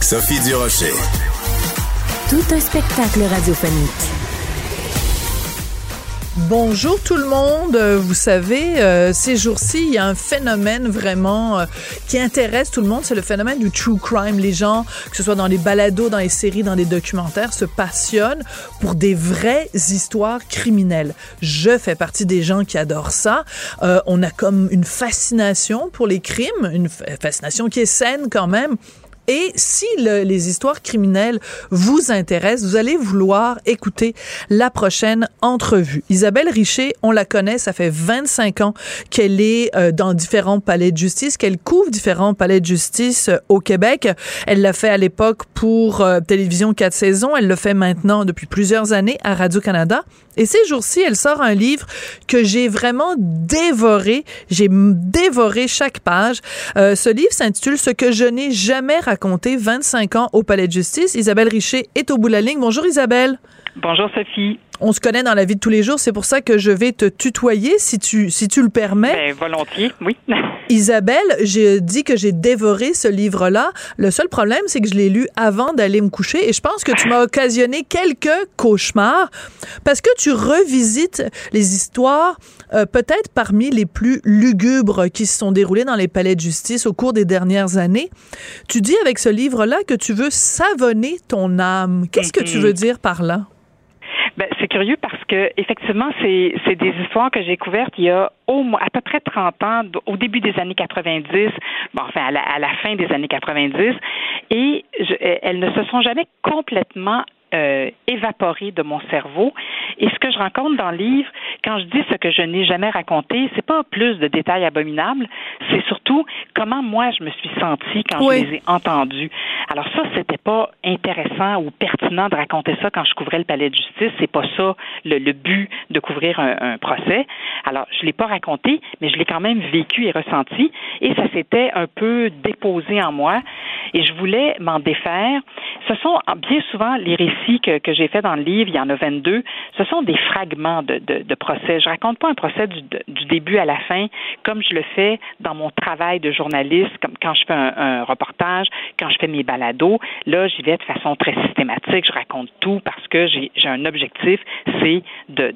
Sophie Durocher. Tout un spectacle radiophonique. Bonjour tout le monde. Euh, Vous savez, euh, ces jours-ci, il y a un phénomène vraiment euh, qui intéresse tout le monde. C'est le phénomène du true crime. Les gens, que ce soit dans les balados, dans les séries, dans les documentaires, se passionnent pour des vraies histoires criminelles. Je fais partie des gens qui adorent ça. Euh, on a comme une fascination pour les crimes, une fa- fascination qui est saine quand même. Et si le- les histoires criminelles vous intéressent, vous allez vouloir écouter la prochaine entrevue. Isabelle Richer, on la connaît, ça fait 25 ans qu'elle est euh, dans différents palais de justice, qu'elle couvre différents palais de justice euh, au Québec. Elle l'a fait à l'époque pour euh, Télévision 4 saisons, elle le fait maintenant depuis plusieurs années à Radio-Canada. Et ces jours-ci, elle sort un livre que j'ai vraiment dévoré. J'ai dévoré chaque page. Euh, ce livre s'intitule Ce que je n'ai jamais raconté 25 ans au Palais de justice. Isabelle Richer est au bout de la ligne. Bonjour Isabelle. Bonjour Sophie. On se connaît dans la vie de tous les jours, c'est pour ça que je vais te tutoyer si tu si tu le permets. Ben, volontiers, oui. Isabelle, j'ai dit que j'ai dévoré ce livre-là. Le seul problème, c'est que je l'ai lu avant d'aller me coucher et je pense que tu m'as occasionné quelques cauchemars parce que tu revisites les histoires euh, peut-être parmi les plus lugubres qui se sont déroulées dans les palais de justice au cours des dernières années. Tu dis avec ce livre-là que tu veux savonner ton âme. Qu'est-ce que tu veux dire par là? Ben, c'est curieux parce que effectivement, c'est des histoires que j'ai couvertes il y a au moins à peu près 30 ans, au début des années 90, bon, enfin à la, à la fin des années 90, et je, elles ne se sont jamais complètement euh, évaporées de mon cerveau. Et ce que je rencontre dans le livre, quand je dis ce que je n'ai jamais raconté, c'est pas plus de détails abominables, c'est surtout comment moi je me suis sentie quand Oui. je les ai entendus. Alors ça, c'était pas intéressant ou pertinent de raconter ça quand je couvrais le palais de justice. C'est pas ça le, le but de couvrir un, un procès. Alors je l'ai pas raconté, mais je l'ai quand même vécu et ressenti, et ça s'était un peu déposé en moi. Et je voulais m'en défaire. Ce sont bien souvent les récits que, que j'ai fait dans le livre, il y en a 22, ce sont des fragments de, de, de procès. Je raconte pas un procès du, du début à la fin, comme je le fais dans mon travail de journaliste, comme quand je fais un, un reportage, quand je fais mes balados. Là, j'y vais de façon très systématique. Je raconte tout parce que j'ai un objectif, c'est de-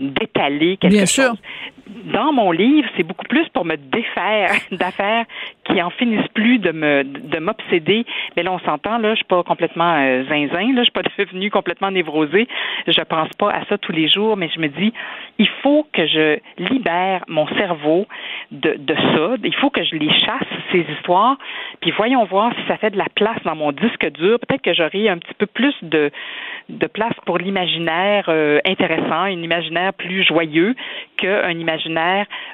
d'étaler quelque Bien chose. sûr. Dans mon livre, c'est beaucoup plus pour me défaire d'affaires qui en finissent plus de me de m'obséder. Mais là, on s'entend, là, je suis pas complètement euh, zinzin, là, je suis pas devenue complètement névrosée. Je pense pas à ça tous les jours, mais je me dis, il faut que je libère mon cerveau de, de ça. Il faut que je les chasse, ces histoires. Puis voyons voir si ça fait de la place dans mon disque dur. Peut-être que j'aurai un petit peu plus de, de place pour l'imaginaire euh, intéressant, un imaginaire plus joyeux qu'un imaginaire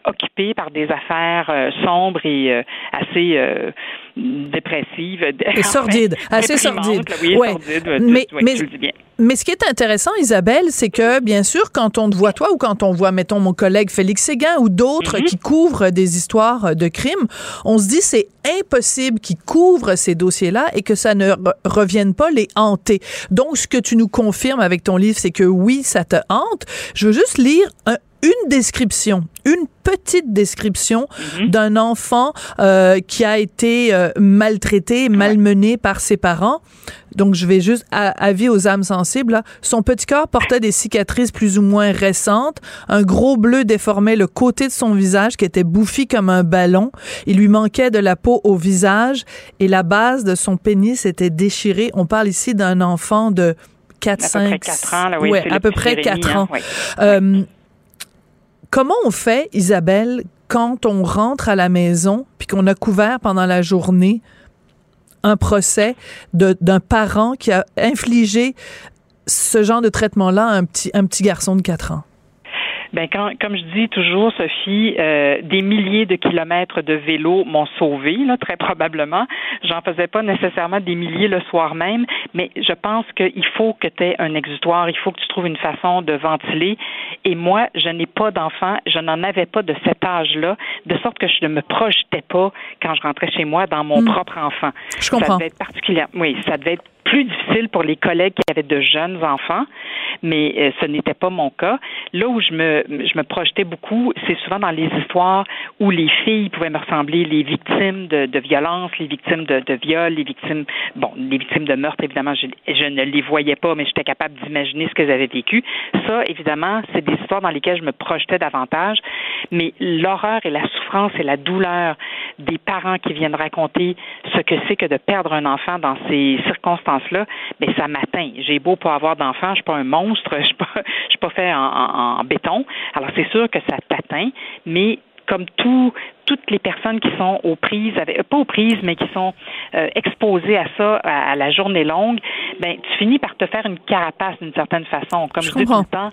occupé par des affaires euh, sombres et euh, assez euh, dépressives. Et sordide, assez déprimantes, sordide. là, Oui, Ouais. sordide, Mais- tu- ouais, mais- tu le dis bien. Mais ce qui est intéressant, Isabelle, c'est que, bien sûr, quand on te voit toi ou quand on voit, mettons, mon collègue Félix Séguin ou d'autres Mhm. qui couvrent des histoires de crimes, on se dit c'est impossible qu'ils couvrent ces dossiers-là et que ça ne re- revienne pas les hanter. Donc, ce que tu nous confirmes avec ton livre, c'est que oui, ça te hante. Je veux juste lire un- une description, une petite description Mhm. d'un enfant euh, qui a été euh, maltraité, malmené par ses parents. Donc, je vais juste à, avis aux âmes sensibles. là. Son petit corps portait des cicatrices plus ou moins récentes. Un gros bleu déformait le côté de son visage qui était bouffi comme un ballon. Il lui manquait de la peau au visage et la base de son pénis était déchirée. On parle ici d'un enfant de 4, À peu 5, près 4 ans, là, oui. ouais, à peu près Jérémy, 4 hein, ans. Euh, comment on fait, Isabelle, quand on rentre à la maison puis qu'on a couvert pendant la journée un procès d'un parent qui a infligé ce genre de traitement-là à un petit, un petit garçon de 4 ans? Ben quand, comme je dis toujours, Sophie, euh, des milliers de kilomètres de vélo m'ont sauvé, là, très probablement. J'en faisais pas nécessairement des milliers le soir même, mais je pense qu'il faut que tu aies un exutoire, il faut que tu trouves une façon de ventiler. Et moi, je n'ai pas d'enfant, je n'en avais pas de cet âge-là, de sorte que je ne me projetais pas quand je rentrais chez moi dans mon hmm. propre enfant. Je comprends. Ça devait être particulier. Oui, ça devait être plus difficile pour les collègues qui avaient de jeunes enfants, mais euh, ce n'était pas mon cas. Là où je me, je me projetais beaucoup, c'est souvent dans les histoires où les filles pouvaient me ressembler, les victimes de, de violences, les victimes de, de viols, les victimes, bon, les victimes de meurtre, évidemment, je, je ne les voyais pas, mais j'étais capable d'imaginer ce qu'elles avaient vécu. Ça, évidemment, c'est des histoires dans lesquelles je me projetais davantage, mais l'horreur et la souffrance et la douleur des parents qui viennent raconter ce que c'est que de perdre un enfant dans ces circonstances là mais ça m'atteint. J'ai beau pas avoir d'enfant, je suis pas un monstre, je suis pas, suis pas fait en béton. Alors c'est sûr que ça t'atteint, mais comme tout, toutes les personnes qui sont aux prises, avec, euh, pas aux prises, mais qui sont euh, exposées à ça à, la journée longue, ben tu finis par te faire une carapace d'une certaine façon. Comme je, dis tout le temps,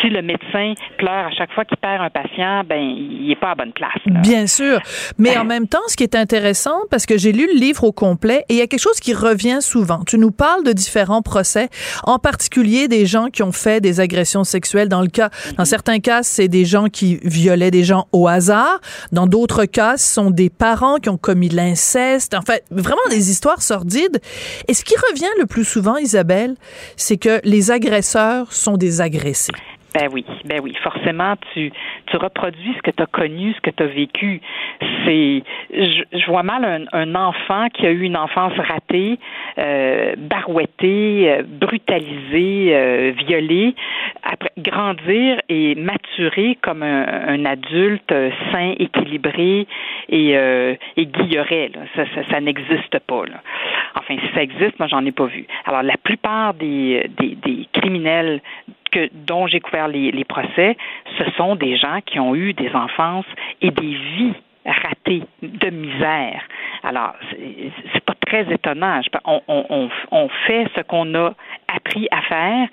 si le médecin pleure à chaque fois qu'il perd un patient, ben il est pas à bonne place. Bien sûr, mais en même temps, ce qui est intéressant, parce que j'ai lu le livre au complet, et il y a quelque chose qui revient souvent. Tu nous parles de différents procès, en particulier des gens qui ont fait des agressions sexuelles. Dans le cas, dans certains cas, c'est des gens qui violaient des gens au hasard. Dans d'autres cas, ce sont des parents qui ont commis l'inceste. En fait, vraiment des histoires sordides. Et ce qui revient le plus souvent, Isabelle, c'est que les agresseurs sont des agressés. Ben oui, ben oui, forcément, tu, tu reproduis ce que tu as connu, ce que tu as vécu. C'est, je, vois mal un, un, enfant qui a eu une enfance ratée, euh, barouettée, euh, brutalisée, euh, violée, après grandir et maturer comme un, un adulte euh, sain, équilibré et, euh, et guilleret. Là. Ça, ça, ça n'existe pas. Là. Enfin, si ça existe, moi, j'en ai pas vu. Alors, la plupart des, des, des criminels que, dont j'ai couvert les, les procès, ce sont des gens qui ont eu des enfances et des vies ratées de misère. Alors, c'est pas très étonnant. On, on, on fait ce qu'on a appris à faire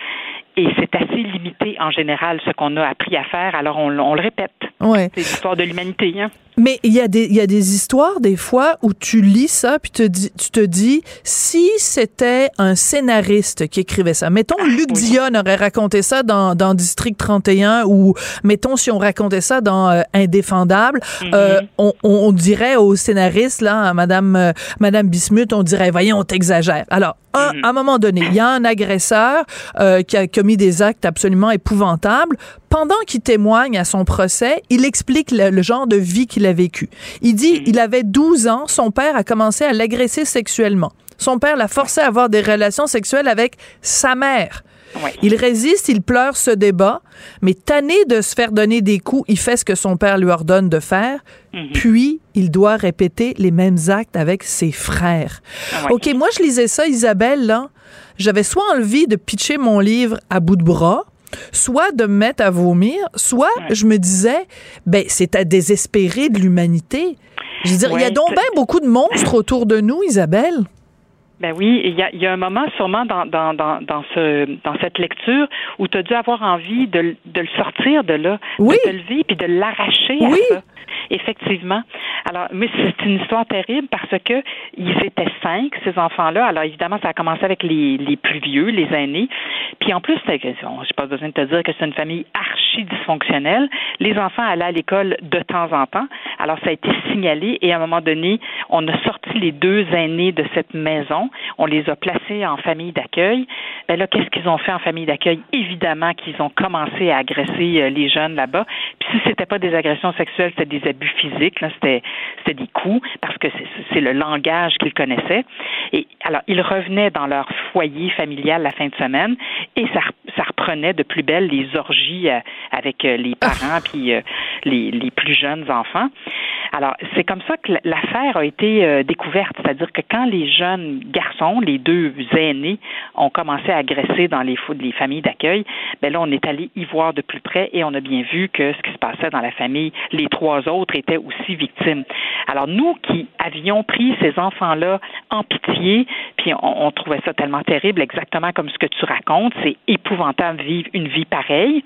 et c'est assez limité en général ce qu'on a appris à faire, alors on, on le répète. Ouais. C'est l'histoire de l'humanité. Hein? Mais il y, a des, il y a des histoires, des fois, où tu lis ça, puis te dis, tu te dis, si c'était un scénariste qui écrivait ça, mettons, ah, Luc Dion aurait raconté ça dans, dans District 31, ou mettons, si on racontait ça dans euh, Indéfendable, mm-hmm. euh, on, on, dirait au scénariste, là, Madame, euh, Madame Bismuth, on dirait, voyons, on t'exagère. Alors, un, mm-hmm. à un moment donné, il y a un agresseur euh, qui a commis des actes absolument épouvantables. Pendant qu'il témoigne à son procès, il explique le, genre de vie qu'il a vécu. Il dit, mm. il avait 12 ans, son père a commencé à l'agresser sexuellement. Son père l'a forcé à avoir des relations sexuelles avec sa mère. Il résiste, il pleure, se débat, mais tanné de se faire donner des coups, il fait ce que son père lui ordonne de faire, mm-hmm. puis il doit répéter les mêmes actes avec ses frères. Ah OK, moi je lisais ça, Isabelle, là, j'avais soit envie de pitcher mon livre à bout de bras, soit de me mettre à vomir, soit je me disais, ben c'est à désespérer de l'humanité. Je veux dire, il y a donc bien beaucoup de monstres autour de nous, Isabelle. Ben oui, il y a, y a un moment sûrement dans, dans, dans, dans, ce, dans cette lecture où tu as dû avoir envie de, de le sortir de là, oui. de te lever puis de l'arracher oui. à ça. Effectivement. Alors, mais c'est une histoire terrible parce que ils étaient cinq, ces enfants-là. Alors, évidemment, ça a commencé avec les, les plus vieux, les aînés. Puis en plus, j'ai pas besoin de te dire que c'est une famille archi dysfonctionnelle. Les enfants allaient à l'école de temps en temps. Alors, ça a été signalé et à un moment donné, on a sorti les deux aînés de cette maison. On les a placés en famille d'accueil. Ben là, qu'est-ce qu'ils ont fait en famille d'accueil? Évidemment qu'ils ont commencé à agresser euh, les jeunes là-bas. Puis si c'était pas des agressions sexuelles, c'était des abus physiques, c'était, c'était des coups, parce que c'est, le langage qu'ils connaissaient. Et alors, ils revenaient dans leur foyer familial la fin de semaine et ça, reprenait de plus belle les orgies euh, avec euh, les parents puis les, les plus jeunes enfants. Alors, c'est comme ça que l'affaire a été découverte, c'est-à-dire que quand les jeunes garçons, les deux aînés, ont commencé à agresser dans les, les familles d'accueil, ben là, on est allé y voir de plus près et on a bien vu que ce qui se passait dans la famille, les trois autres étaient aussi victimes. Alors, nous qui avions pris ces enfants-là en pitié, puis on, trouvait ça tellement terrible, exactement comme ce que tu racontes, c'est épouvantable vivre une vie pareille,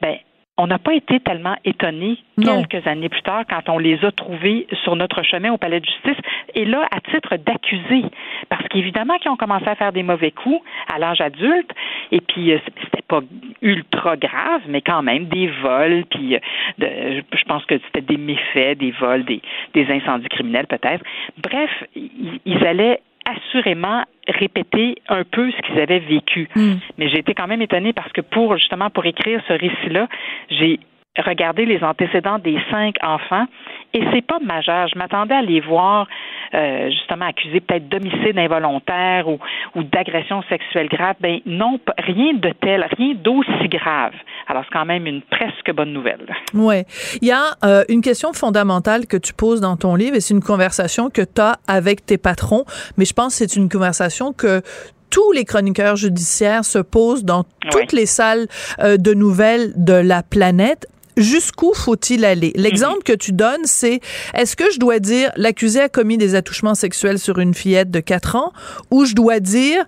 ben on n'a pas été tellement étonnés quelques années plus tard quand on les a trouvés sur notre chemin au palais de justice. Et là à titre d'accusés parce qu'évidemment qu'ils ont commencé à faire des mauvais coups à l'âge adulte et puis euh, c'était pas ultra grave mais quand même des vols puis euh, je pense que c'était des méfaits des vols des, des incendies criminels peut-être. Bref ils allaient assurément répéter un peu ce qu'ils avaient vécu. Hmm. Mais j'ai été quand même étonnée parce que pour justement pour écrire ce récit-là, j'ai regardé les antécédents des cinq enfants et c'est pas majeur. Je m'attendais à les voir euh, justement accusés peut-être d'homicide involontaire ou, ou d'agression sexuelle grave. Ben non, rien de tel, rien d'aussi grave. Alors c'est quand même une presque bonne nouvelle. Ouais, il y a euh, une question fondamentale que tu poses dans ton livre et c'est une conversation que tu as avec tes patrons, mais je pense que c'est une conversation que tous les chroniqueurs judiciaires se posent dans toutes les salles euh, de nouvelles de la planète jusqu'où faut-il aller? L'exemple que tu donnes, c'est est-ce que je dois dire l'accusé a commis des attouchements sexuels sur une fillette de 4 ans ou je dois dire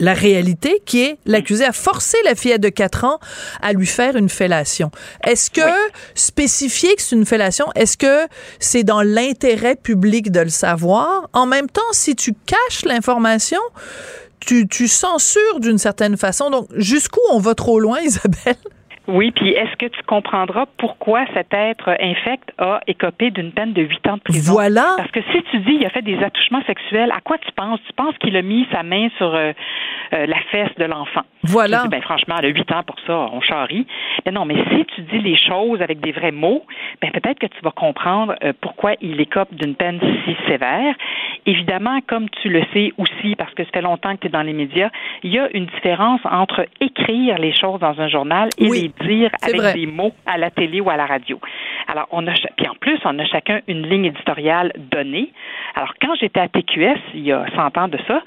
la réalité qui est l'accusé a forcé la fillette de 4 ans à lui faire une fellation? Est-ce que spécifier que c'est une fellation, est-ce que c'est dans l'intérêt public de le savoir? En même temps, si tu caches l'information, tu, tu censures d'une certaine façon. Donc, jusqu'où on va trop loin, Isabelle? Oui, puis est-ce que tu comprendras pourquoi cet être infect a écopé d'une peine de huit ans de prison? Voilà. Parce que si tu dis il a fait des attouchements sexuels, à quoi tu penses? Tu penses qu'il a mis sa main sur euh, euh, la fesse de l'enfant? Voilà. ben, franchement, a huit ans pour ça, on charrie. Mais non, mais si tu dis les choses avec des vrais mots, ben peut-être que tu vas comprendre euh, pourquoi il écope d'une peine si sévère. Évidemment, comme tu le sais aussi, parce que ça fait longtemps que tu es dans les médias, il y a une différence entre écrire les choses dans un journal et les dire avec des mots à la télé ou à la radio. Alors, on a, puis en plus, on a chacun une ligne éditoriale donnée. Alors, quand j'étais à TQS, il y a 100 ans de ça,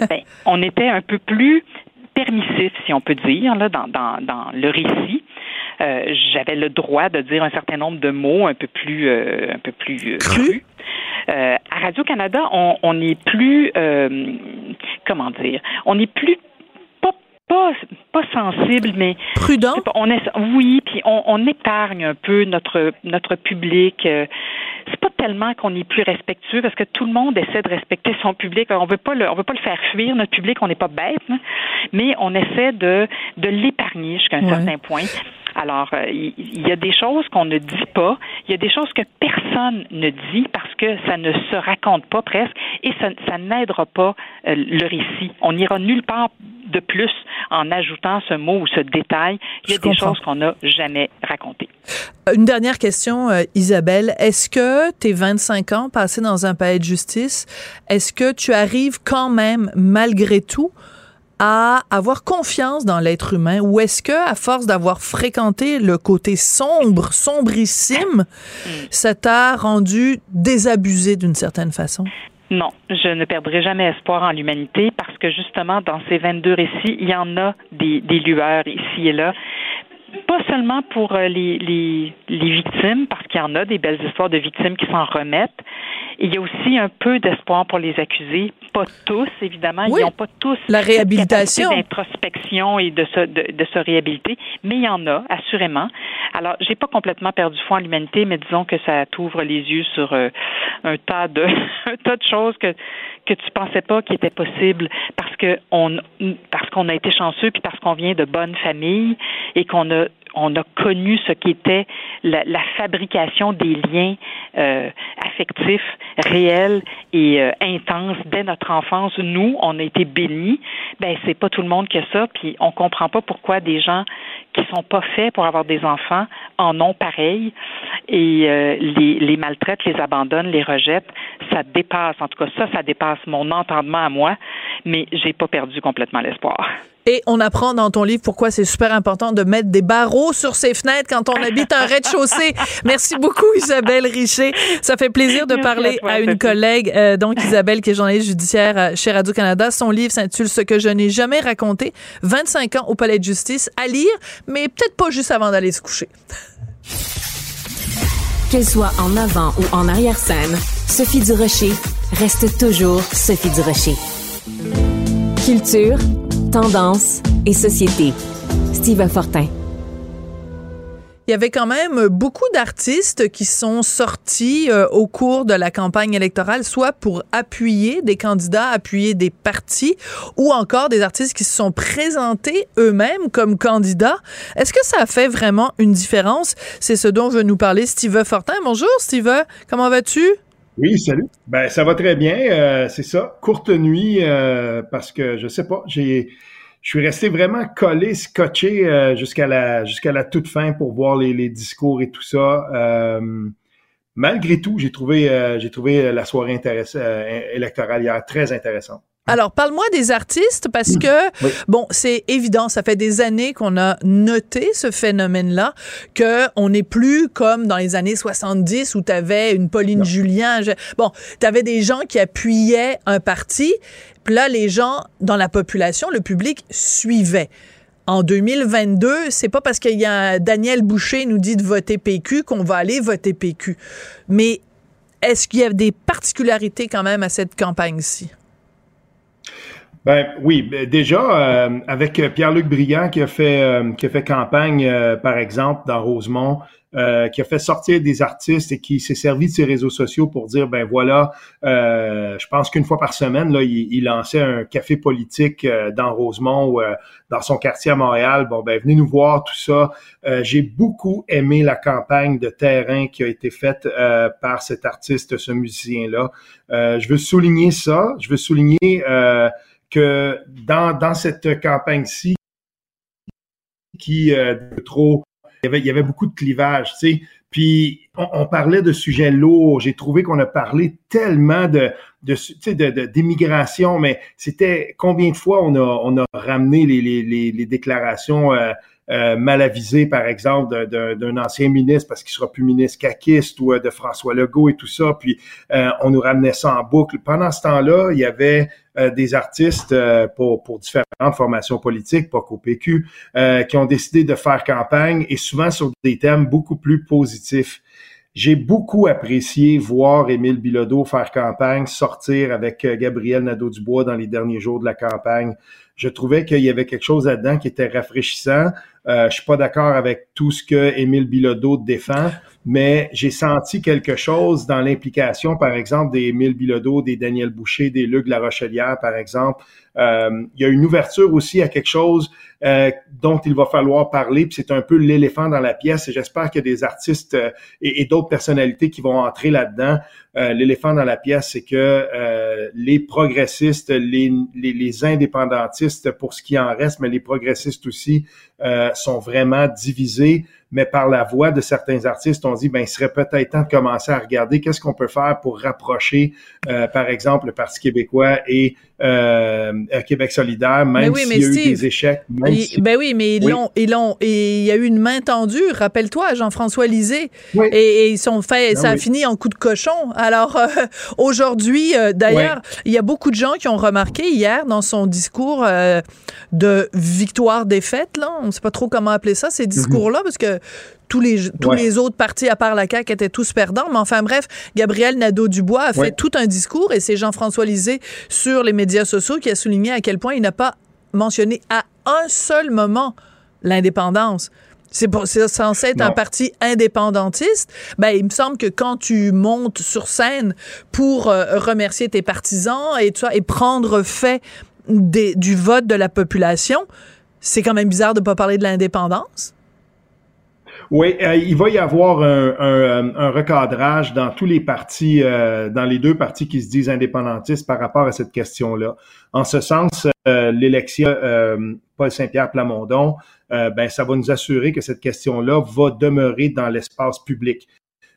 ben, on était un peu plus permissif, si on peut dire, là, dans, dans, dans le récit. Euh, j'avais le droit de dire un certain nombre de mots un peu plus euh, un peu plus euh, crus. Euh, à Radio Canada, on, on est plus comment dire, on est plus pas, pas sensible, mais prudent? on est, oui, puis on, on, épargne un peu notre notre public. Euh, c'est pas tellement qu'on est plus respectueux parce que tout le monde essaie de respecter son public. On veut pas le, on veut pas le faire fuir notre public. On n'est pas bête, hein. mais on essaie de de l'épargner jusqu'à un certain point. Alors, euh, il y, a des choses qu'on ne dit pas, il y a des choses que personne ne dit parce que ça ne se raconte pas presque et ça, ça n'aidera pas euh, le récit. On n'ira nulle part de plus en ajoutant ce mot ou ce détail. Il y a des choses qu'on n'a jamais racontées. Une dernière question, euh, Isabelle. Est-ce que tes 25 ans passés dans un palais de justice, est-ce que tu arrives quand même, malgré tout, à avoir confiance dans l'être humain ou est-ce que à force d'avoir fréquenté le côté sombre, sombrissime, hmm. ça t'a rendu désabusé d'une certaine façon? Non, je ne perdrai jamais espoir en l'humanité parce que justement, dans ces 22 récits, il y en a des, des lueurs ici et là pas seulement pour euh, les, les, les victimes, parce qu'il y en a des belles histoires de victimes qui s'en remettent. Il y a aussi un peu d'espoir pour les accusés. Pas tous, évidemment. Ils n'ont pas tous la réhabilitation, d'introspection et de se, de, de, se réhabiliter, mais il y en a, assurément. Alors, j'ai pas complètement perdu foi en l'humanité, mais disons que ça t'ouvre les yeux sur euh, un tas de un tas de choses que que tu pensais pas qui était possible parce que on parce qu'on a été chanceux puis parce qu'on vient de bonnes familles et qu'on a on a connu ce qu'était la, la, fabrication des liens euh, affectifs réels et euh, intenses dès notre enfance. Nous, on a été bénis. Ben c'est pas tout le monde qui a ça, puis on comprend pas pourquoi des gens qui sont pas faits pour avoir des enfants en ont pareil et euh, les, les maltraitent, les abandonnent, les rejettent. Ça dépasse, en tout cas ça, ça dépasse mon entendement à moi, mais j'ai pas perdu complètement l'espoir. Et on apprend dans ton livre pourquoi c'est super important de mettre des barreaux sur ses fenêtres quand on habite un rez-de-chaussée. Merci beaucoup, Isabelle Richer. Ça fait plaisir de parler à, une collègue, euh, donc Isabelle, qui est journaliste judiciaire euh, chez Radio-Canada. Son livre s'intitule Ce que je n'ai jamais raconté. 25 ans au palais de justice à lire, mais peut-être pas juste avant d'aller se coucher. Qu'elle soit en avant ou en arrière-scène, Sophie Durocher reste toujours Sophie Durocher. Culture Tendance et société. Steve Fortin. il y avait quand même beaucoup d'artistes qui sont sortis euh, au cours de la campagne électorale, soit pour appuyer des candidats, appuyer des partis, ou encore des artistes qui se sont présentés eux-mêmes comme candidats. Est-ce que ça fait vraiment une différence? C'est ce dont veut nous parler Steve Fortin. Bonjour Steve, comment vas-tu? Oui, salut. Ben ça va très bien. Euh, c'est ça. Courte nuit euh, parce que je sais pas. J'ai je suis resté vraiment collé, scotché euh, jusqu'à la jusqu'à la toute fin pour voir les, les discours et tout ça. Euh, malgré tout, j'ai trouvé euh, j'ai trouvé la soirée électorale hier très intéressante. Alors, parle-moi des artistes parce que, bon, c'est évident, ça fait des années qu'on a noté ce phénomène-là, que on n'est plus comme dans les années 70 où tu avais une Pauline Julien. bon, tu avais des gens qui appuyaient un parti, puis là, les gens dans la population, le public suivait. En 2022, c'est pas parce qu'il y a Daniel Boucher nous dit de voter PQ qu'on va aller voter PQ. Mais est-ce qu'il y a des particularités quand même à cette campagne-ci? Ben oui, ben, déjà euh, avec Pierre-Luc Briand qui a fait euh, qui a fait campagne euh, par exemple dans Rosemont, qui a fait sortir des artistes et qui s'est servi de ses réseaux sociaux pour dire ben voilà, je pense qu'une fois par semaine là, il, lançait un café politique dans Rosemont ou dans son quartier à Montréal. Bon ben venez nous voir tout ça. J'ai beaucoup aimé la campagne de terrain qui a été faite par cet artiste, ce musicien là. je veux souligner ça. Je veux souligner que dans, dans cette campagne-ci, qui euh, trop, il y, avait, il y avait beaucoup de clivages, tu sais. Puis on, parlait de sujets lourds. J'ai trouvé qu'on a parlé tellement de de d'immigration, mais c'était combien de fois on a on a ramené les les, les, déclarations euh, euh, mal avisé, par exemple, d'un ancien ministre parce qu'il sera plus ministre caquiste ou euh, de François Legault et tout ça. Puis euh, on nous ramenait ça en boucle. Pendant ce temps-là, il y avait des artistes pour, pour différentes formations politiques, pas qu'au PQ, qui ont décidé de faire campagne et souvent sur des thèmes beaucoup plus positifs. J'ai beaucoup apprécié voir Émile Bilodeau faire campagne, sortir avec Gabriel Nadeau-Dubois dans les derniers jours de la campagne. Je trouvais qu'il y avait quelque chose là-dedans qui était rafraîchissant. Euh, je suis pas d'accord avec tout ce que Émile Bilodeau défend, mais j'ai senti quelque chose dans l'implication, par exemple, des Émile Bilodeau, des Daniel Boucher, des Luc Larochelière, par exemple. Euh, il y a une ouverture aussi à quelque chose euh, dont il va falloir parler, puis c'est un peu l'éléphant dans la pièce, et j'espère qu'il y a des artistes euh, et, d'autres personnalités qui vont entrer là-dedans. l'éléphant dans la pièce, c'est que les progressistes, les, les, les, indépendantistes, pour ce qui en reste, mais les progressistes aussi, sont vraiment divisés mais par la voix de certains artistes, on dit ben il serait peut-être temps de commencer à regarder qu'est-ce qu'on peut faire pour rapprocher, euh, par exemple, le Parti québécois et euh, Québec solidaire, même s'il y a eu des échecs. Ben oui, mais ils l'ont, ils l'ont, et il y a eu une main tendue. Rappelle-toi, Jean-François Lisée, et, ils sont fait, ben ça a fini en coup de cochon. Alors euh, aujourd'hui, d'ailleurs, il y a beaucoup de gens qui ont remarqué hier dans son discours de victoire-défaite, là, on ne sait pas trop comment appeler ça, ces mhm. discours-là, parce que tous les, tous les autres partis, à part la CAQ, étaient tous perdants. Mais enfin bref, Gabriel Nadeau-Dubois a fait tout un discours et c'est Jean-François Lisée sur les médias sociaux qui a souligné à quel point il n'a pas mentionné à un seul moment l'indépendance. C'est censé être un parti indépendantiste. Ben, il me semble que quand tu montes sur scène pour euh, remercier tes partisans et, et prendre fait des, du vote de la population, c'est quand même bizarre de ne pas parler de l'indépendance. Oui, euh, il va y avoir un, un, recadrage dans tous les partis, euh, dans les deux partis qui se disent indépendantistes par rapport à cette question-là. En ce sens, euh, l'élection Paul Saint-Pierre Plamondon, ben ça va nous assurer que cette question-là va demeurer dans l'espace public.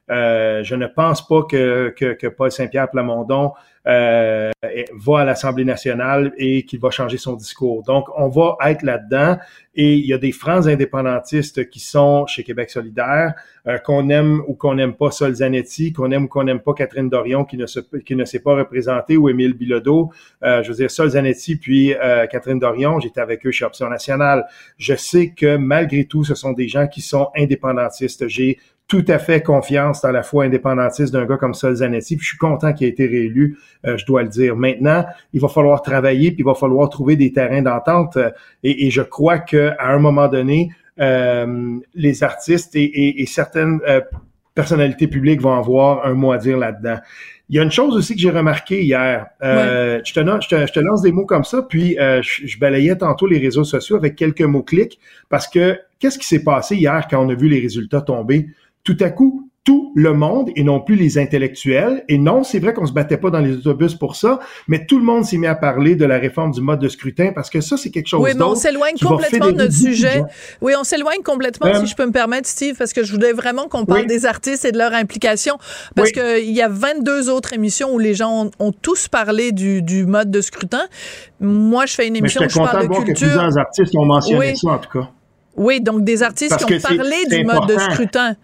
je ne pense pas que, que, que Paul Saint-Pierre Plamondon euh, va à l'Assemblée nationale et qu'il va changer son discours. Donc, on va être là-dedans et il y a des francs indépendantistes qui sont chez Québec solidaire, euh, qu'on aime ou qu'on n'aime pas Sol Zanetti, qu'on aime ou qu'on n'aime pas Catherine Dorion qui ne s'est pas représentée ou Émile Bilodeau. Euh, je veux dire, Sol Zanetti puis euh, Catherine Dorion, j'étais avec eux chez Option nationale. Je sais que malgré tout, ce sont des gens qui sont indépendantistes. J'ai tout à fait confiance dans la foi indépendantiste d'un gars comme Sol Zanetti, puis je suis content qu'il ait été réélu, euh, je dois le dire. Maintenant, il va falloir travailler, puis il va falloir trouver des terrains d'entente, euh, et, je crois qu'à un moment donné, les artistes et, et certaines personnalités publiques vont avoir un mot à dire là-dedans. Il y a une chose aussi que j'ai remarqué hier. Euh, je, te, je, te, lance des mots comme ça, puis euh, je, balayais tantôt les réseaux sociaux avec quelques mots-clics parce que qu'est-ce qui s'est passé hier quand on a vu les résultats tomber? Tout à coup, tout le monde et non plus les intellectuels. Et non, c'est vrai qu'on se battait pas dans les autobus pour ça, mais tout le monde s'est mis à parler de la réforme du mode de scrutin parce que ça, c'est quelque chose Oui, mais on s'éloigne complètement de notre sujet. Oui, on s'éloigne complètement, si euh, je peux me permettre, Steve, parce que je voulais vraiment qu'on parle des artistes et de leur implication, parce qu'il y a 22 autres émissions où les gens ont, tous parlé du, du, mode de scrutin. Moi, je fais une émission où je parle de, culture. Que plusieurs artistes ont mentionné ça, en tout cas. Oui, donc des artistes qui ont parlé du mode de scrutin.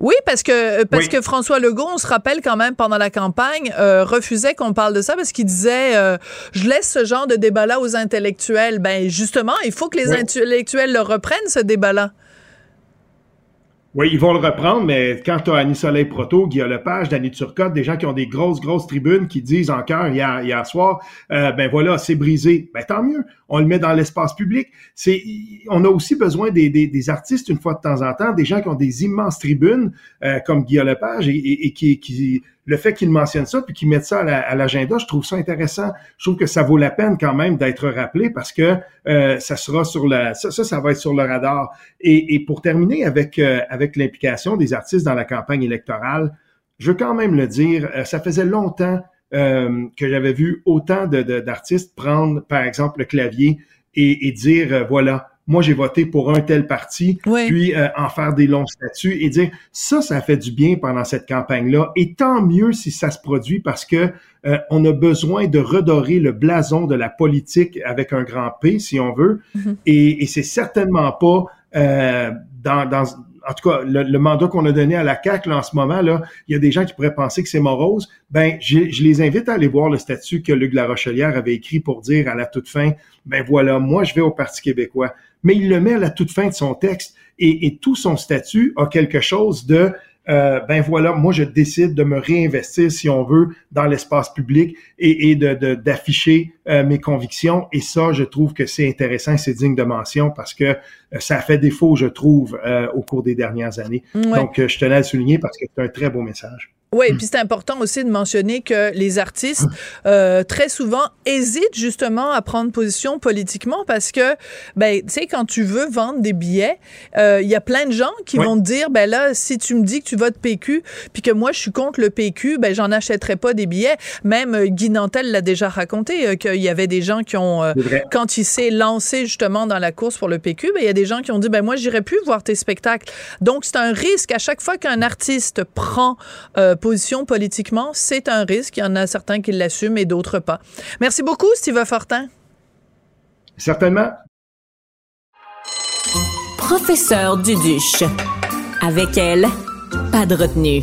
Oui, parce que parce que François Legault, on se rappelle quand même pendant la campagne, euh, refusait qu'on parle de ça parce qu'il disait euh, je laisse ce genre de débat-là aux intellectuels. Ben justement, il faut que les intellectuels le reprennent ce débat-là. Oui, ils vont le reprendre, mais quand tu as Annie Soleil Proto, Guillaume Lepage, Danny Turcotte, des gens qui ont des grosses, grosses tribunes qui disent encore hier, hier soir, euh, ben voilà, c'est brisé. Ben tant mieux, on le met dans l'espace public. C'est, on a aussi besoin des, des, artistes une fois de temps en temps, des gens qui ont des immenses tribunes euh, comme Guillaume Lepage et, et, qui le fait qu'ils mentionnent ça puis qu'ils mettent ça à l'agenda, je trouve ça intéressant. Je trouve que ça vaut la peine quand même d'être rappelé parce que euh, ça sera sur la ça, ça, va être sur le radar. Et, pour terminer avec euh, avec l'implication des artistes dans la campagne électorale, je veux quand même le dire, euh, ça faisait longtemps que j'avais vu autant d'artistes prendre par exemple le clavier et dire voilà moi j'ai voté pour un tel parti, puis euh, en faire des longs statuts et dire ça, ça a fait du bien pendant cette campagne-là. Et tant mieux si ça se produit parce que euh, on a besoin de redorer le blason de la politique avec un grand P, si on veut. Mm-hmm. Et, et c'est certainement pas euh, dans, dans en tout cas, le, mandat qu'on a donné à la CAC en ce moment, là, il y a des gens qui pourraient penser que c'est morose. Ben, je, les invite à aller voir le statut que Luc Larochelière avait écrit pour dire à la toute fin, ben voilà, moi je vais au Parti québécois. Mais il le met à la toute fin de son texte et, tout son statut a quelque chose de euh, ben voilà, moi je décide de me réinvestir, si on veut, dans l'espace public et, et de, d'afficher euh, mes convictions. Et ça, je trouve que c'est intéressant, c'est digne de mention parce que euh, ça a fait défaut, je trouve, au cours des dernières années. Donc, je tenais à le souligner parce que c'est un très beau message. Oui, puis c'est important aussi de mentionner que les artistes, euh, très souvent, hésitent justement à prendre position politiquement parce que, ben, tu sais, quand tu veux vendre des billets, euh, il y a plein de gens qui vont te dire, ben là, si tu me dis que tu votes PQ, puis que moi, je suis contre le PQ, ben, j'en achèterai pas des billets. Même euh, Guy Nantel l'a déjà raconté, euh, qu'il y avait des gens qui ont, euh, quand il s'est lancé justement dans la course pour le PQ, ben, il y a des gens qui ont dit, ben, moi, j'irai plus voir tes spectacles. Donc, c'est un risque à chaque fois qu'un artiste prend position politiquement, c'est un risque. Il y en a certains qui l'assument et d'autres pas. Merci beaucoup, Steve Fortin. Certainement. Professeur Duduche. Avec elle, pas de retenue.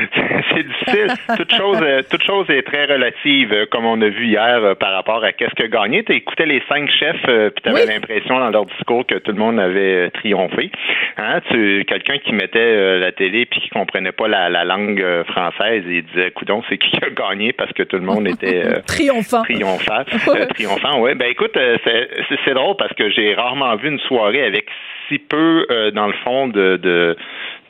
c'est difficile. toute chose, euh, toute chose est très relative, euh, comme on a vu hier euh, par rapport à qu'est-ce que gagné. Tu écoutais les cinq chefs, puis tu avais l'impression dans leur discours que tout le monde avait triomphé. Hein? Tu, quelqu'un qui mettait la télé puis qui comprenait pas la, langue française et disait, coudon, c'est qui a gagné parce que tout le monde était triomphant. Triomphant. triomphant, ouais. Ben écoute, c'est drôle parce que j'ai rarement vu une soirée avec si peu, dans le fond, de, de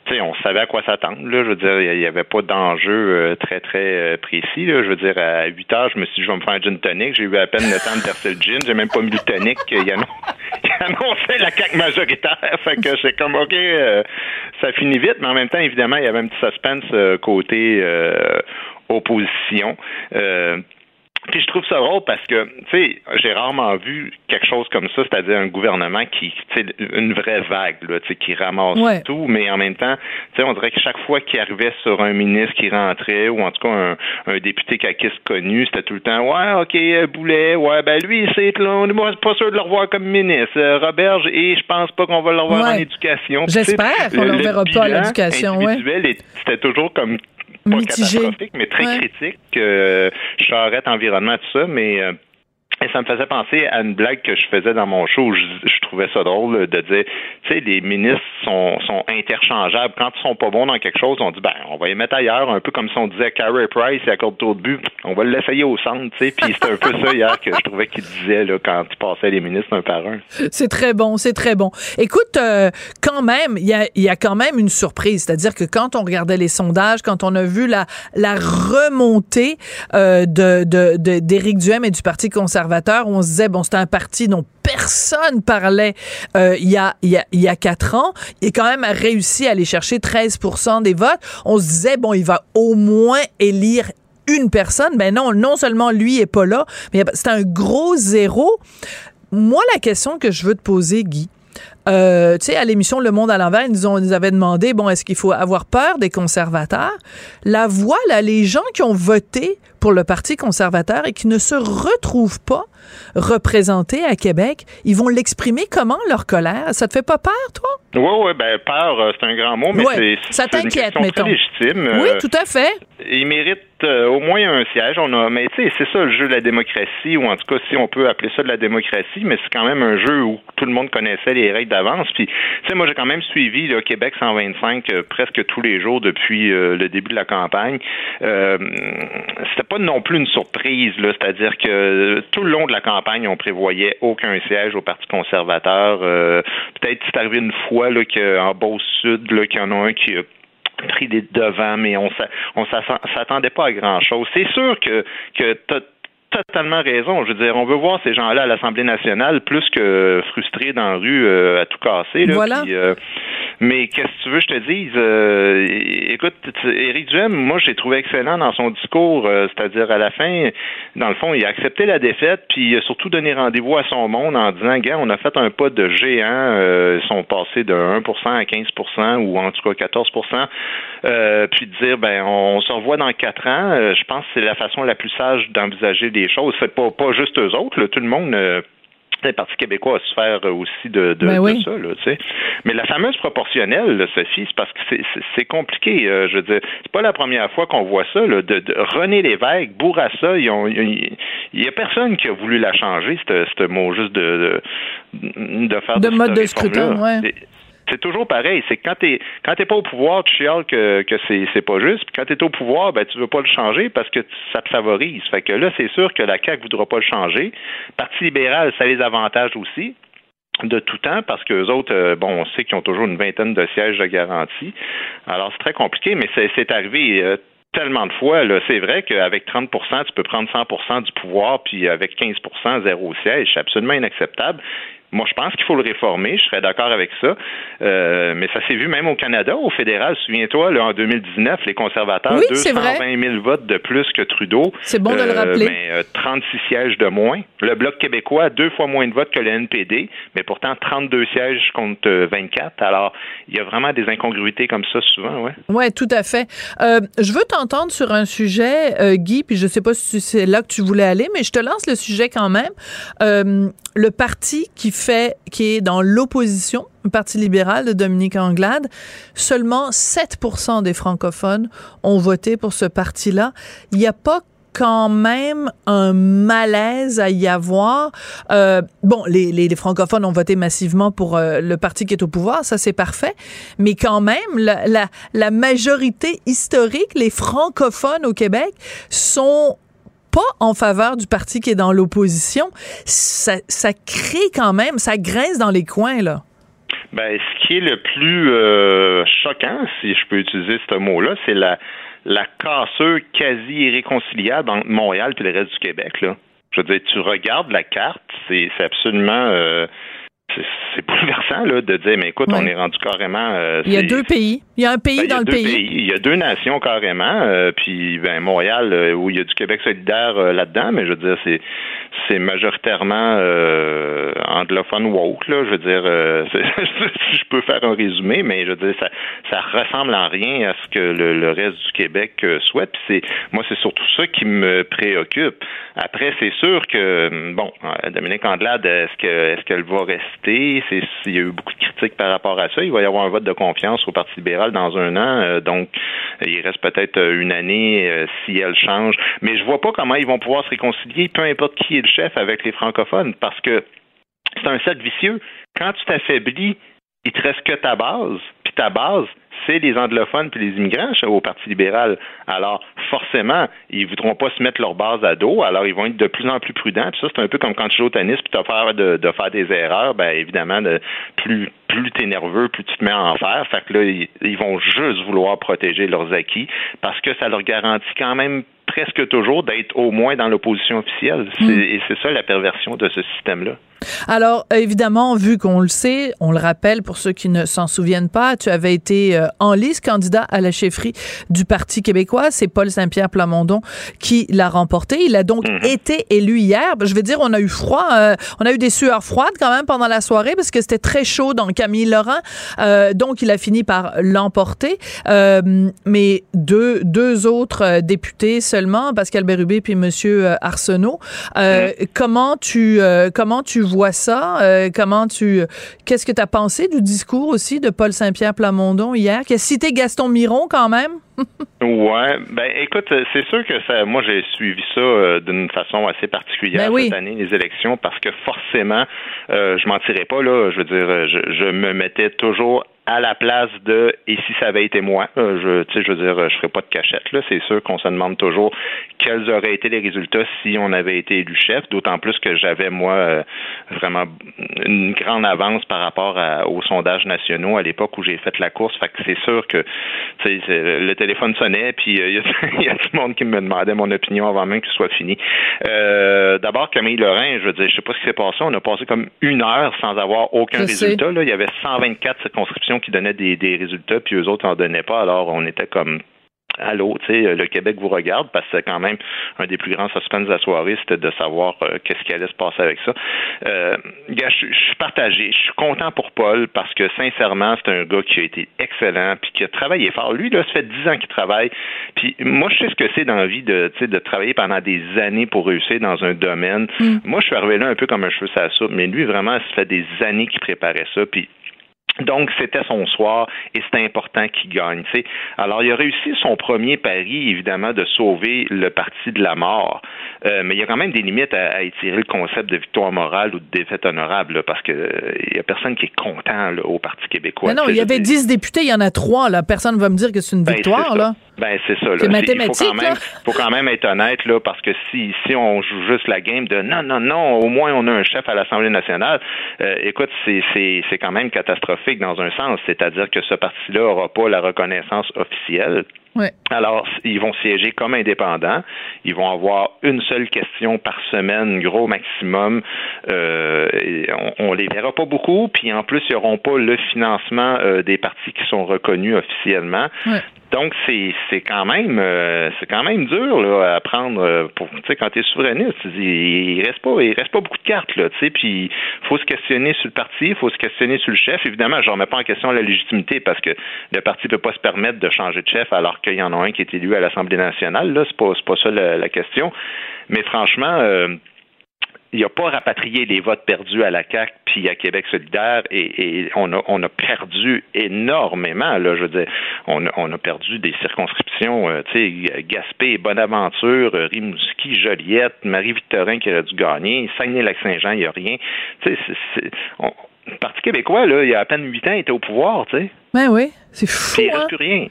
on savait à quoi s'attendre. Là, je veux dire, il n'y avait pas d'enjeu euh, très, très euh, précis. Là. Je veux dire, à 8 heures, je me suis dit, je vais me faire un gin tonic. J'ai eu à peine le temps de verser le gin. J'ai même pas mis le tonic. Il, annonçait la caque majoritaire. Fait que c'est comme, OK, euh, ça finit vite. Mais en même temps, évidemment, il y avait un petit suspense côté opposition. Puis je trouve ça drôle parce que, tu sais, j'ai rarement vu quelque chose comme ça, c'est-à-dire un gouvernement qui, tu sais, une vraie vague, là, tu sais, qui ramasse tout, mais en même temps, tu sais, on dirait que chaque fois qu'il arrivait sur un ministre qui rentrait, ou en tout cas un, un député caquiste connu, c'était tout le temps, ouais, ok, Boulet, ouais, ben lui, c'est là, on n'est pas sûr de le revoir comme ministre. Euh, Roberge, et je pense pas qu'on va le revoir en éducation. J'espère qu'on ne le verra pas en éducation, ouais. C'était toujours comme pas catastrophique, mais très critique. Euh, charrette, environnement, tout ça, mais euh, et ça me faisait penser à une blague que je faisais dans mon show. Je, je trouvais ça drôle de dire, tu sais, les ministres sont, sont interchangeables. Quand ils sont pas bons dans quelque chose, on dit, ben, on va les mettre ailleurs, un peu comme si on disait Carey Price, il accorde trop de but, on va l'essayer au centre, tu sais. Puis c'était un peu ça hier que je trouvais qu'il disait là, quand il passait les ministres un par un. C'est très bon, c'est très bon. Écoute, euh, quand même, il y a, y a quand même une surprise, c'est-à-dire que quand on regardait les sondages, quand on a vu la, la remontée euh, de, de, d'Éric Duhem et du Parti conservateur où on se disait, bon, c'est un parti dont personne parlait euh, il, y a, il, y a, il y a quatre ans. Il a quand même réussi à aller chercher 13% des votes. On se disait, bon, il va au moins élire une personne. Ben non, non seulement lui est pas là, mais c'est un gros zéro. Moi, la question que je veux te poser, Guy, euh, tu sais, à l'émission Le Monde à l'envers, ils nous, ont, ils avaient demandé, bon, est-ce qu'il faut avoir peur des conservateurs? La voix, là, les gens qui ont voté pour le Parti conservateur et qui ne se retrouvent pas représentés à Québec, ils vont l'exprimer comment, leur colère? Ça te fait pas peur, toi? Oui, oui, ben peur, euh, c'est un grand mot, mais c'est ça t'inquiète, mettons. légitime. Oui, euh, tout à fait. Il mérite euh, au moins un siège. On a, mais tu sais, c'est ça le jeu de la démocratie, ou en tout cas, si on peut appeler ça de la démocratie, mais c'est quand même un jeu où tout le monde connaissait les règles d'avance. Puis, tu sais, moi, j'ai quand même suivi le Québec 125 presque tous les jours depuis le début de la campagne. C'était pas non plus une surprise, là, c'est-à-dire que tout le long de la campagne, on prévoyait aucun siège au Parti conservateur. Peut-être c'est arrivé une fois là, qu'en Beauce-Sud, qu'il y en a un qui a pris des devants, mais on on s'attendait pas à grand-chose. C'est sûr que, que totalement raison. Je veux dire, on veut voir ces gens-là à l'Assemblée nationale plus que frustrés dans la rue euh, à tout casser. Là, voilà. Euh, mais qu'est-ce que tu veux que je te dise? Euh, écoute, Éric Duhem, moi, j'ai trouvé excellent dans son discours, c'est-à-dire à la fin, dans le fond, il a accepté la défaite, puis il a surtout donné rendez-vous à son monde en disant, gars, on a fait un pas de géant, ils sont passés de 1% à 15% ou en tout cas 14% puis de dire, ben, on se revoit dans quatre ans. je pense que c'est la façon la plus sage d'envisager les choses. C'est pas, pas juste eux autres, tout le monde. Euh, le Parti québécois a souffert aussi de, de, ben ça, là, tu sais. Mais la fameuse proportionnelle, Sophie, c'est parce que c'est compliqué. Euh, je veux dire, c'est pas la première fois qu'on voit ça. Là, de, de René Lévesque, Bourassa, il y a personne qui a voulu la changer, ce mot juste de, de, de faire de, mode de scrutin, ouais c'est toujours pareil. C'est quand t'es quand t'es pas au pouvoir, tu chiales que, que c'est, pas juste. Puis quand t'es au pouvoir, ben tu veux pas le changer parce que ça te favorise. Fait que là, c'est sûr que la CAQ voudra pas le changer. Parti libéral, ça les avantages aussi de tout temps parce que autres, euh, bon, on sait qu'ils ont toujours une vingtaine de sièges de garantie. Alors c'est très compliqué, mais c'est, c'est arrivé. Euh, tellement de fois, là, c'est vrai qu'avec 30% tu peux prendre 100% du pouvoir, puis avec 15% zéro siège, c'est absolument inacceptable. Moi, je pense qu'il faut le réformer. Je serais d'accord avec ça. Euh, mais ça s'est vu même au Canada, au fédéral. Souviens-toi, en 2019, les conservateurs, oui, 220 000 votes de plus que Trudeau. C'est bon de le euh, rappeler. Mais 36 euh, sièges de moins. Le Bloc québécois a deux fois moins de votes que le NPD, mais pourtant 32 sièges contre 24. Alors, il y a vraiment des incongruités comme ça souvent, ouais. Ouais, tout à fait. je veux t'entendre sur un sujet, Guy, puis je sais pas si c'est là que tu voulais aller, mais je te lance le sujet quand même. le parti qui fait, qui est dans l'opposition, le Parti libéral de Dominique Anglade, seulement 7% des francophones ont voté pour ce parti-là. Il n'y a pas quand même un malaise à y avoir. Euh, bon, les, les, francophones ont voté massivement pour euh, le parti qui est au pouvoir, ça c'est parfait, mais quand même, la, la, la majorité historique, les francophones au Québec sont pas en faveur du parti qui est dans l'opposition, ça, ça crée quand même, ça grince dans les coins, là. Ben, ce qui est le plus euh, choquant, si je peux utiliser ce mot-là, c'est la, la cassure quasi irréconciliable entre Montréal et le reste du Québec. Là. Je veux dire, tu regardes la carte, c'est absolument euh, c'est bouleversant là, de dire, mais écoute, on est rendu carrément. Euh, il y a deux pays. Il y a un pays ben, dans le pays. Il y a deux nations carrément. Euh, puis ben, Montréal, euh, où il y a du Québec solidaire là-dedans, mais je veux dire, c'est c'est majoritairement anglophone woke. Là, je veux dire, si je peux faire un résumé, mais je veux dire, ça ça ressemble en rien à ce que le, reste du Québec souhaite. Puis c'est moi, c'est surtout ça qui me préoccupe. Après, c'est sûr que bon, Dominique Andelade, est-ce que est-ce qu'elle va rester? Il y a eu beaucoup de critiques par rapport à ça. Il va y avoir un vote de confiance au Parti libéral dans un an, euh, donc il reste peut-être euh, une année euh, si elle change. Mais je vois pas comment ils vont pouvoir se réconcilier, peu importe qui est le chef, avec les francophones, parce que c'est un cercle vicieux. Quand tu t'affaiblis, il te reste que ta base, puis ta base, c'est les anglophones puis les immigrants au Parti libéral. Alors, forcément, ils voudront pas se mettre leur base à dos, alors ils vont être de plus en plus prudents. Puis ça, c'est un peu comme quand tu joues au tennis puis tu as peur de, de, faire des erreurs. Ben évidemment, de, plus plus es nerveux, plus tu te mets en enfer. Fait que là, ils vont juste vouloir protéger leurs acquis parce que ça leur garantit quand même presque toujours d'être au moins dans l'opposition officielle. Mm. Et c'est ça la perversion de ce système-là. Alors, évidemment, vu qu'on le sait, on le rappelle pour ceux qui ne s'en souviennent pas, tu avais été euh, en liste candidat à la chefferie du Parti québécois. C'est Paul Saint-Pierre Plamondon qui l'a remporté. Il a donc mm-hmm. été élu hier. Je veux dire, on a eu froid, euh, on a eu des sueurs froides quand même pendant la soirée parce que c'était très chaud dans Camille Laurent. Euh, donc, il a fini par l'emporter. mais deux, deux autres députés Pascal Bérubé puis Monsieur Arsenault. Mm-hmm. Comment tu comment tu vois ça? Euh, comment tu. Qu'est-ce que tu as pensé du discours aussi de Paul Saint-Pierre Plamondon hier, qui a cité Gaston Miron quand même? ouais, ben écoute, c'est sûr que ça, moi j'ai suivi ça euh, d'une façon assez particulière ben cette année les élections parce que forcément, euh, je mentirais pas là, je veux dire, je, je me mettais toujours à la place de et si ça avait été moi, euh, je, tu sais, je veux dire, je ferais pas de cachette là. C'est sûr qu'on se demande toujours quels auraient été les résultats si on avait été élu chef. D'autant plus que j'avais moi euh, vraiment une grande avance par rapport aux sondages nationaux à l'époque où j'ai fait la course. Fait que c'est sûr que tu sais, le téléphone sonnait puis euh, il y, a tout le monde qui me demandait mon opinion avant même que ce soit fini. D'abord Camille Lorrain, je veux dire, je sais pas ce qui s'est passé. On a passé comme une heure sans avoir aucun résultat. Là. Il y avait 124 circonscriptions qui donnaient des, des résultats, puis eux autres n'en donnaient pas. Alors, on était comme Allô, tu sais, le Québec vous regarde parce que c'est quand même un des plus grands suspens de la soirée, c'était de savoir euh, qu'est-ce qui allait se passer avec ça. Euh, je, suis partagé. Je suis content pour Paul parce que sincèrement, c'est un gars qui a été excellent puis qui a travaillé fort. Lui, là, ça fait dix ans qu'il travaille. Puis moi, je sais ce que c'est dans la vie de, de travailler pendant des années pour réussir dans un domaine. Mm. Moi, je suis arrivé là un peu comme un cheveu à soupe, mais lui, vraiment, ça fait des années qu'il préparait ça. Puis donc, c'était son soir et c'était important qu'il gagne. Alors, il a réussi son premier pari, évidemment, de sauver le parti de la mort. Euh, mais il y a quand même des limites à, étirer le concept de victoire morale ou de défaite honorable, parce que il y a personne qui est content au Parti québécois. Mais non, il y avait dix députés, il y en a trois. Là. Personne ne va me dire que c'est une ben, victoire. là. Ben, c'est ça. C'est mathématique. Il faut quand, même, être honnête, là, parce que si, si on joue juste la game de non, non, non, au moins on a un chef à l'Assemblée nationale, euh, écoute, c'est quand même catastrophique dans un sens. C'est-à-dire que ce parti-là n'aura pas la reconnaissance officielle. Alors, ils vont siéger comme indépendants. Ils vont avoir une seule question par semaine, gros maximum. Euh, on, on les verra pas beaucoup. Puis en plus, ils n'auront pas le financement euh, des partis qui sont reconnus officiellement. Donc c'est c'est quand même euh, c'est quand même dur là à prendre pour tu sais quand tu es souverainiste il reste pas il reste pas beaucoup de cartes là tu sais puis faut se questionner sur le parti il faut se questionner sur le chef évidemment je remets pas en question la légitimité parce que le parti peut pas se permettre de changer de chef alors qu'il y en a un qui est élu à l'Assemblée nationale là c'est pas pas ça la, question mais franchement euh, il n'a pas rapatrié les votes perdus à la CAC puis à Québec solidaire et, on, a, on a perdu énormément. Là, je veux dire, on, a perdu des circonscriptions, euh, tu sais, Gaspé, Bonaventure, Rimouski, Joliette, Marie-Victorin qui aurait dû gagner, Saguenay-Lac-Saint-Jean, il n'y a rien. Tu sais, le Parti québécois, là, il y a à peine huit ans, il était au pouvoir, tu sais. Ben oui, c'est fou. il reste hein? plus rien.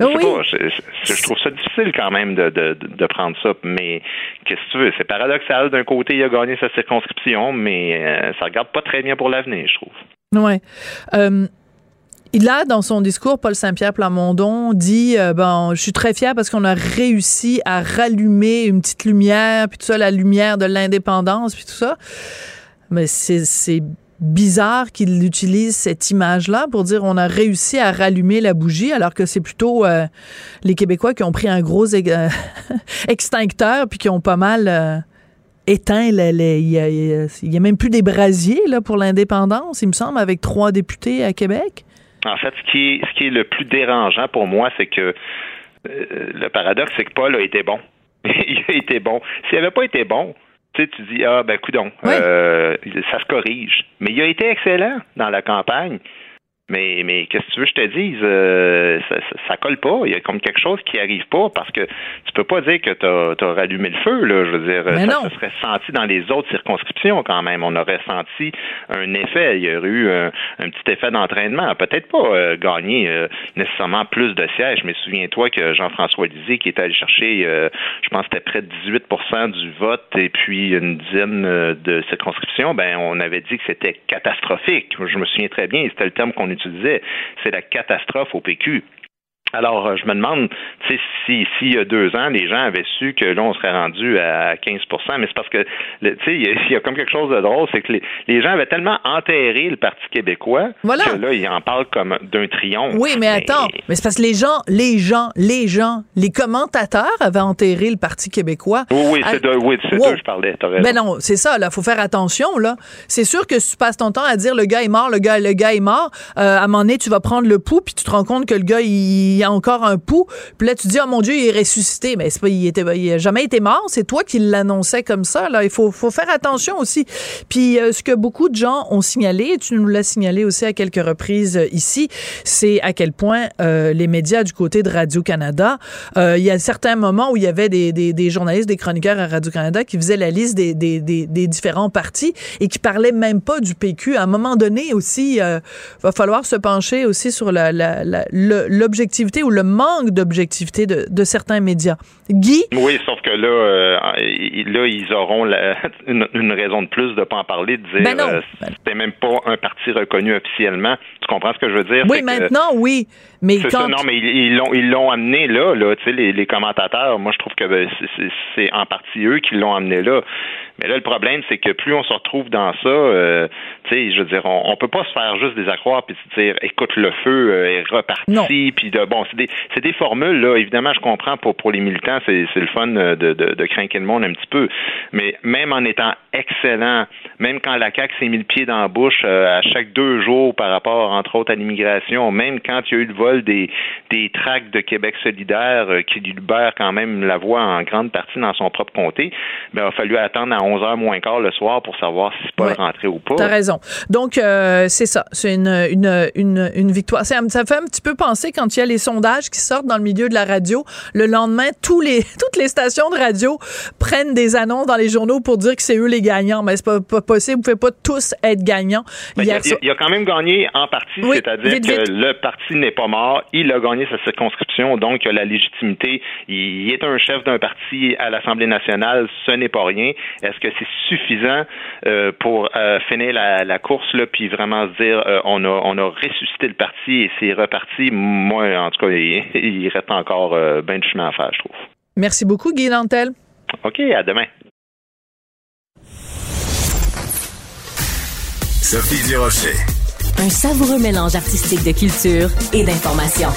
Je, trouve ça difficile quand même de, de, de prendre ça, mais qu'est-ce que tu veux? C'est paradoxal. D'un côté, il a gagné sa circonscription, mais euh, ça regarde pas très bien pour l'avenir, je trouve. Oui. Euh, il a, dans son discours, Paul Saint-Pierre Plamondon dit euh, Bon, je suis très fier parce qu'on a réussi à rallumer une petite lumière, puis tout ça, la lumière de l'indépendance, puis tout ça. Mais c'est bizarre qu'il utilise cette image-là pour dire on a réussi à rallumer la bougie alors que c'est plutôt euh, les Québécois qui ont pris un gros extincteur puis qui ont pas mal euh, éteint il, y a, même plus des brasiers là pour l'indépendance il me semble avec trois députés à Québec. En fait ce qui est le plus dérangeant pour moi c'est que euh, le paradoxe c'est que Paul a été bon il a été bon s'il n'avait pas été bon tu sais, tu dis, ah, ben, coudon, euh, ça se corrige. Mais il a été excellent dans la campagne. Mais, mais qu'est-ce que tu veux que je te dise? Euh, ça, ça, colle pas. Il y a comme quelque chose qui arrive pas parce que tu peux pas dire que tu as, rallumé le feu. Là. Je veux dire, ça, serait senti dans les autres circonscriptions quand même. On aurait senti un effet. Il y aurait eu un, petit effet d'entraînement. Peut-être pas euh, gagner euh, nécessairement plus de sièges, mais souviens-toi que Jean-François Lisée, qui était allé chercher, je pense que c'était près de 18% du vote et puis une dizaine de circonscriptions, ben on avait dit que c'était catastrophique. Je me souviens très bien, c'était le terme qu'on utilisait tu disais, c'est la catastrophe au PQ. Alors, euh, je me demande, tu sais, si, s'il y a deux ans, les gens avaient su que là, on serait rendu à 15% mais c'est parce que, tu sais, il y, a comme quelque chose de drôle, c'est que les, gens avaient tellement enterré le Parti québécois que là, ils en parlent comme d'un triomphe. Oui, mais, attends, mais c'est parce que les gens, les gens, les gens, les commentateurs avaient enterré le Parti québécois. Oui, oui, c'est de, oui, c'est je parlais, Ben non, c'est ça, là, faut faire attention, là. C'est sûr que si tu passes ton temps à dire le gars est mort, le gars, le gars est mort, euh, à un moment donné, tu vas prendre le pouls, puis tu te rends compte que le gars, il y a encore un pouls. Puis là, tu dis, oh mon Dieu, il est ressuscité. Mais c'est pas, il, était, il a jamais été mort. C'est toi qui l'annonçais comme ça. Là. Il faut, faut faire attention aussi. Puis euh, ce que beaucoup de gens ont signalé, et tu nous l'as signalé aussi à quelques reprises euh, ici, c'est à quel point euh, les médias du côté de Radio-Canada, il y a certains moments où il y avait des, des, des journalistes, des chroniqueurs à Radio-Canada qui faisaient la liste des, des, des, différents partis et qui parlaient même pas du PQ. À un moment donné aussi, il va falloir se pencher aussi sur l'objectivité ou le manque d'objectivité de, de, certains médias. Guy? Oui, sauf que là, euh, là ils auront une, raison de plus de ne pas en parler, de dire ben euh, c'est même pas un parti reconnu officiellement. Tu comprends ce que je veux dire? Oui, maintenant, oui. Mais quand... non, mais ils l'ont ils l'ont amené là, là, tu sais, les, les, commentateurs. Moi, je trouve que ben, c'est en partie eux qui l'ont amené là. Mais là, le problème, c'est que plus on se retrouve dans ça, euh, tu sais, je veux dire, on, on peut pas se faire juste des accroires puis se dire, écoute, le feu euh, est reparti, puis de bon, c'est des, c'est des formules là. Évidemment, je comprends pour pour les militants, c'est, le fun de, de, de craquer le monde un petit peu. Mais même en étant excellent, même quand la CAQ s'est mis le pied dans la bouche euh, à chaque deux jours par rapport, entre autres, à l'immigration, même quand il y a eu le des des tracts de Québec solidaire qui libère quand même la voie en grande partie dans son propre comté, ben, il a fallu attendre à 11h moins quart le soir pour savoir si pas rentrer ou pas. T'as raison. Donc, euh, c'est ça. C'est une, une, une, une victoire. Ça, ça, fait un petit peu penser quand il y a les sondages qui sortent dans le milieu de la radio. Le lendemain, tous les, toutes les stations de radio prennent des annonces dans les journaux pour dire que c'est eux les gagnants. Mais c'est pas, pas possible. Vous pouvez pas tous être gagnants. Ben, il, a, quand même gagné en partie, c'est-à-dire que le parti n'est pas mort. Il a gagné sa circonscription, donc il a la légitimité. Il est un chef d'un parti à l'Assemblée nationale. Ce n'est pas rien. Est-ce que c'est suffisant euh, pour euh, finir la, course là, puis vraiment se dire euh, on a on a ressuscité le parti et c'est reparti? Moi, en tout cas, il, reste encore bien de chemin à faire, je trouve. Merci beaucoup, Guy Dantel. OK, à demain. Sophie Durocher. Un savoureux mélange artistique de culture et d'information.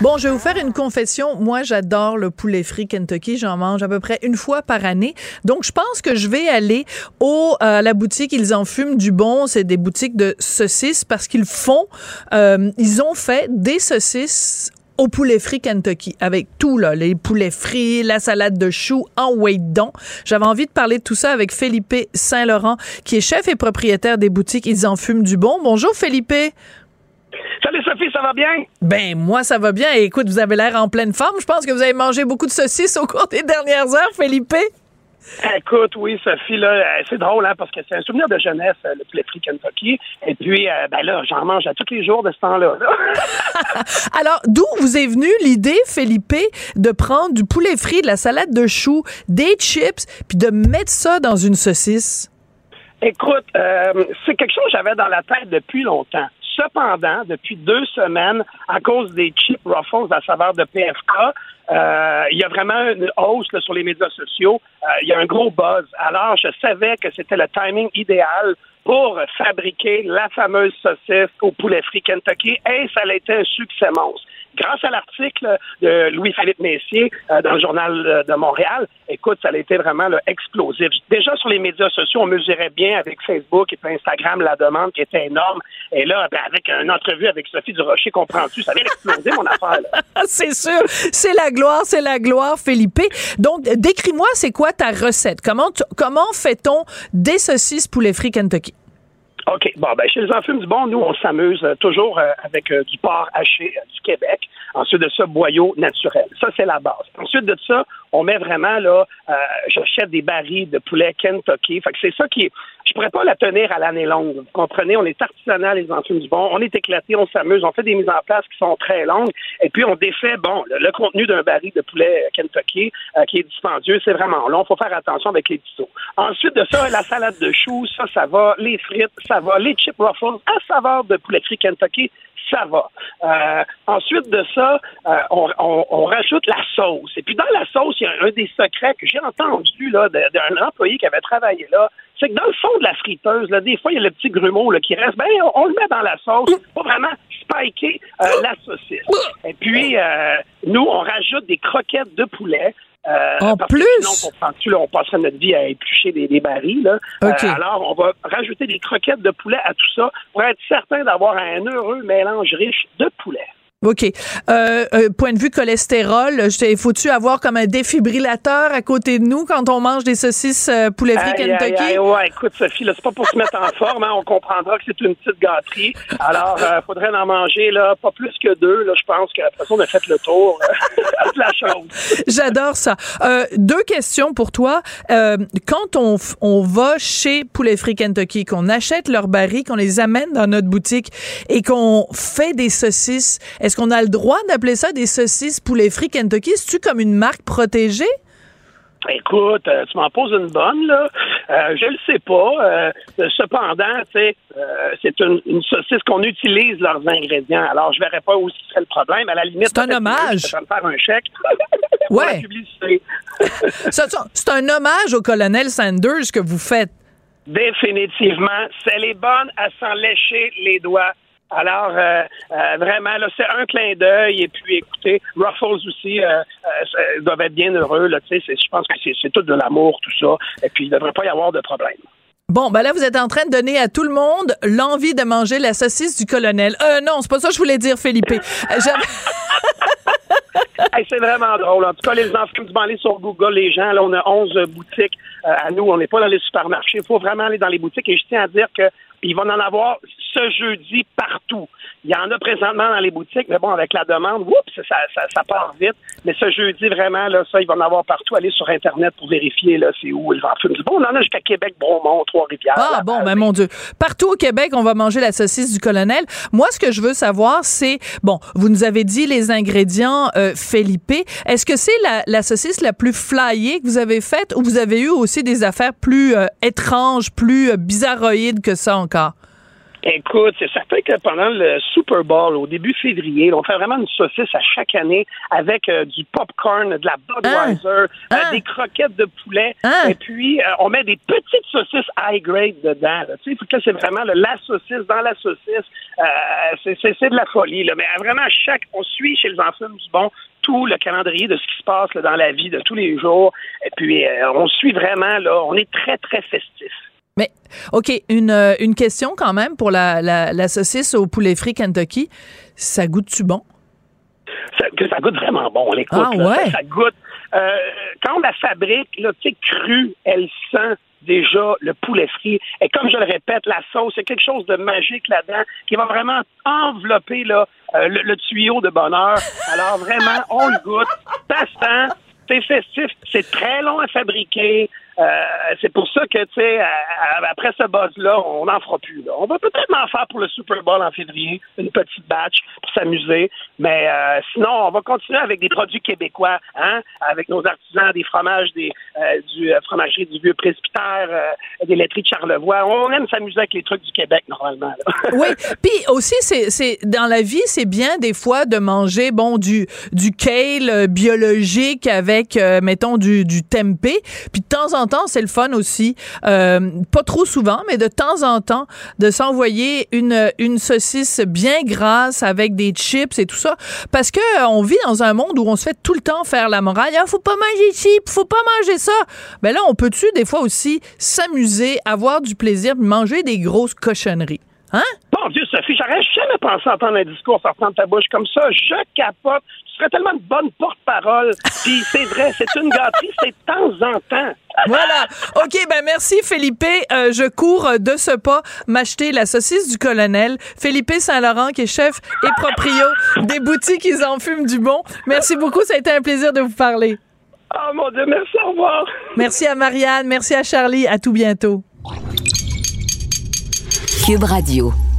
Bon, je vais vous faire une confession. Moi, j'adore le poulet frit Kentucky. J'en mange à peu près une fois par année. Donc, je pense que je vais aller au à la boutique. Ils en fument du bon. C'est des boutiques de saucisses parce qu'ils font. Euh, ils ont fait des saucisses au poulet frit Kentucky avec tout là, les poulets frits, la salade de choux en don. J'avais envie de parler de tout ça avec Felipe Saint-Laurent qui est chef et propriétaire des boutiques Ils en fument du bon. Bonjour Felipe. Salut Sophie, ça va bien? Ben, moi, ça va bien. Écoute, vous avez l'air en pleine forme. Je pense que vous avez mangé beaucoup de saucisses au cours des dernières heures, Felipe. Écoute, oui, Sophie, là, euh, c'est drôle, hein, parce que c'est un souvenir de jeunesse, euh, le poulet frit Kentucky. Et puis, euh, ben là, j'en mange à tous les jours de ce temps-là. Alors, d'où vous est venue l'idée, Felipe, de prendre du poulet frit, de la salade de choux, des chips, puis de mettre ça dans une saucisse? Écoute, c'est quelque chose que j'avais dans la tête depuis longtemps. Cependant, depuis deux semaines, à cause des chips Ruffles à saveur de PFK, il y a vraiment une hausse sur les médias sociaux. Euh, il y a un gros buzz. Alors, je savais que c'était le timing idéal pour fabriquer la fameuse saucisse au poulet frit Kentucky et ça a été un succès monstre grâce à l'article de Louis-Philippe Messier euh, dans le journal de Montréal, écoute, ça a été vraiment explosif. Déjà sur les médias sociaux, on mesurait bien avec Facebook et Instagram la demande qui était énorme. Et là, ben, avec une entrevue avec Sophie Durocher, comprends-tu, ça vient d'exploser mon affaire. c'est sûr, c'est la gloire, c'est la gloire, Philippe. Donc, décris-moi, c'est quoi ta recette? Comment, comment fait-on des saucisses poulet frit Kentucky? OK. Bon, ben, chez les enfants du bon, nous, on s'amuse euh, toujours euh, avec euh, du porc haché du Québec. Ensuite de ça, boyau naturel. Ça, c'est la base. Ensuite de ça, on met vraiment, là, j'achète des barils de poulet Kentucky. Fait que c'est ça qui est, je pourrais pas la tenir à l'année longue. Vous comprenez? On est artisanal, les enfants du bon. On est éclatés, on s'amuse, on fait des mises en place qui sont très longues. Et puis, on défait, bon, le, contenu d'un baril de poulet Kentucky qui est dispendieux, c'est vraiment long. Faut faire attention avec les tutos. Ensuite de ça, la salade de choux, ça, ça va. Les frites, ça va. Les chip ruffles à saveur de poulet frit Kentucky, ça va. Euh, ensuite de ça, euh, on, rajoute la sauce. Et puis dans la sauce, il y a un des secrets que j'ai entendu d'un employé qui avait travaillé là. C'est que dans le fond de la friteuse, là, des fois, il y a le petit grumeau là, qui reste. Ben, on, le met dans la sauce pour vraiment spiker euh, la saucisse. Et puis, nous, on rajoute des croquettes de poulet. Euh, en plus? sinon, on passerait notre vie à éplucher des, des barils. Là. Euh, alors, on va rajouter des croquettes de poulet à tout ça pour être certain d'avoir un heureux mélange riche de poulet. OK. Euh, euh, point de vue cholestérol, faut-tu avoir comme un défibrillateur à côté de nous quand on mange des saucisses euh, poulet frit Kentucky? Aïe, ouais, écoute, Sophie, c'est pas pour se mettre en forme, hein, on comprendra que c'est une petite gâterie. Alors, il euh, faudrait en manger là, pas plus que deux. Là, je pense qu'après ça, on a fait le tour de la chose. J'adore ça. deux questions pour toi. quand on, on va chez Poulet Frit Kentucky, qu'on achète leurs barils, qu'on les amène dans notre boutique et qu'on fait des saucisses, est-ce qu'on a le droit d'appeler ça des saucisses poulet frit Kentucky? C'est-tu comme une marque protégée? Écoute, euh, tu m'en poses une bonne, là. Euh, je le sais pas. Euh, cependant, c'est une, saucisse qu'on utilise leurs ingrédients. Alors, je verrais pas où serait le problème. À la limite, c'est un hommage. Je vais faire un chèque. ouais. c'est un hommage au colonel Sanders que vous faites. Définitivement. C'est les bonnes à s'en lécher les doigts. Alors, euh, euh, vraiment, là, c'est un clin d'œil. Et puis, écoutez, Ruffles aussi euh, doivent être bien heureux. Là, je pense que c'est tout de l'amour, tout ça. Et puis, il ne devrait pas y avoir de problème. Bon, ben là, vous êtes en train de donner à tout le monde l'envie de manger la saucisse du colonel. Euh, non, c'est pas ça que je voulais dire, Philippe. c'est vraiment drôle. En tout cas, les enfants du aller sur Google, les gens, là, on a 11 boutiques à nous. On n'est pas dans les supermarchés. Il faut vraiment aller dans les boutiques. Et je tiens à dire que il va en avoir ce jeudi partout. Il y en a présentement dans les boutiques, mais bon, avec la demande, oups, ça, ça, ça part vite. Mais ce jeudi, vraiment, là, ça, il va en avoir partout. Allez sur Internet pour vérifier, là, c'est où ils en fument. Bon, on en a jusqu'à Québec, Bromont, Trois-Rivières. Ah, bon, ben, mon Dieu. Partout au Québec, on va manger la saucisse du colonel. Moi, ce que je veux savoir, c'est, bon, vous nous avez dit les ingrédients, euh, Felipe. Est-ce que c'est la, la, saucisse la plus flyée que vous avez faite ou vous avez eu aussi des affaires plus euh, étranges, plus euh, bizarroïdes que ça encore? Écoute, c'est certain que pendant le Super Bowl, au début février, on fait vraiment une saucisse à chaque année avec euh, du popcorn, de la Budweiser, euh, ah. des croquettes de poulet, ah. et puis euh, on met des petites saucisses high grade dedans. Tu sais, c'est vraiment la saucisse dans la saucisse. c'est de la folie. Là. Mais vraiment, chaque, on suit chez les enfants du bon tout le calendrier de ce qui se passe dans la vie de tous les jours. Et puis, on suit vraiment, là, on est très, très festif. Mais, OK, une, euh, une question quand même pour la, la, saucisse au poulet frit Kentucky. Ça goûte-tu bon? Ça, ça goûte vraiment bon, l'écoute. Ah, ouais? ça, goûte. Euh, quand on la fabrique, là, tu sais, crue, elle sent déjà le poulet frit. Et comme je le répète, la sauce, c'est quelque chose de magique là-dedans qui va vraiment envelopper là, euh, le, tuyau de bonheur. Alors vraiment, on le goûte, ça sent, c'est festif, c'est très long à fabriquer. C'est pour ça que, tu sais, après ce buzz-là, on n'en fera plus. On va peut-être en faire pour le Super Bowl en février, une petite batch pour s'amuser. Mais sinon, on va continuer avec des produits québécois, hein, avec nos artisans, des fromages, des du fromagerie du vieux presbytère, des laiteries de Charlevoix. On aime s'amuser avec les trucs du Québec normalement. oui, puis aussi c'est dans la vie, c'est bien des fois de manger bon du du kale biologique avec mettons du du tempeh, puis de temps en temps, c'est le fun aussi euh, pas trop souvent, mais de temps en temps de s'envoyer une une saucisse bien grasse avec des chips et tout ça parce que on vit dans un monde où on se fait tout le temps faire la morale, ah, faut pas manger chips, faut pas manger ça. Ben là, on peut-tu des fois aussi s'amuser, avoir du plaisir, manger des grosses cochonneries? Hein? Bon Dieu, Sophie, j'aurais jamais pensé entendre un discours sortant de ta bouche comme ça. Je capote. Tu serais tellement une bonne porte-parole. Puis c'est vrai, c'est une gâterie, c'est de temps en temps. Voilà. OK, ben merci Felipe. Euh, je cours de ce pas m'acheter la saucisse du colonel. Felipe Saint-Laurent qui est chef et proprio des boutiques Ils en fument du bon. Merci beaucoup, ça a été un plaisir de vous parler. Oh mon Dieu, merci, au revoir. Merci à Marianne, merci à Charlie, à tout bientôt. Radio.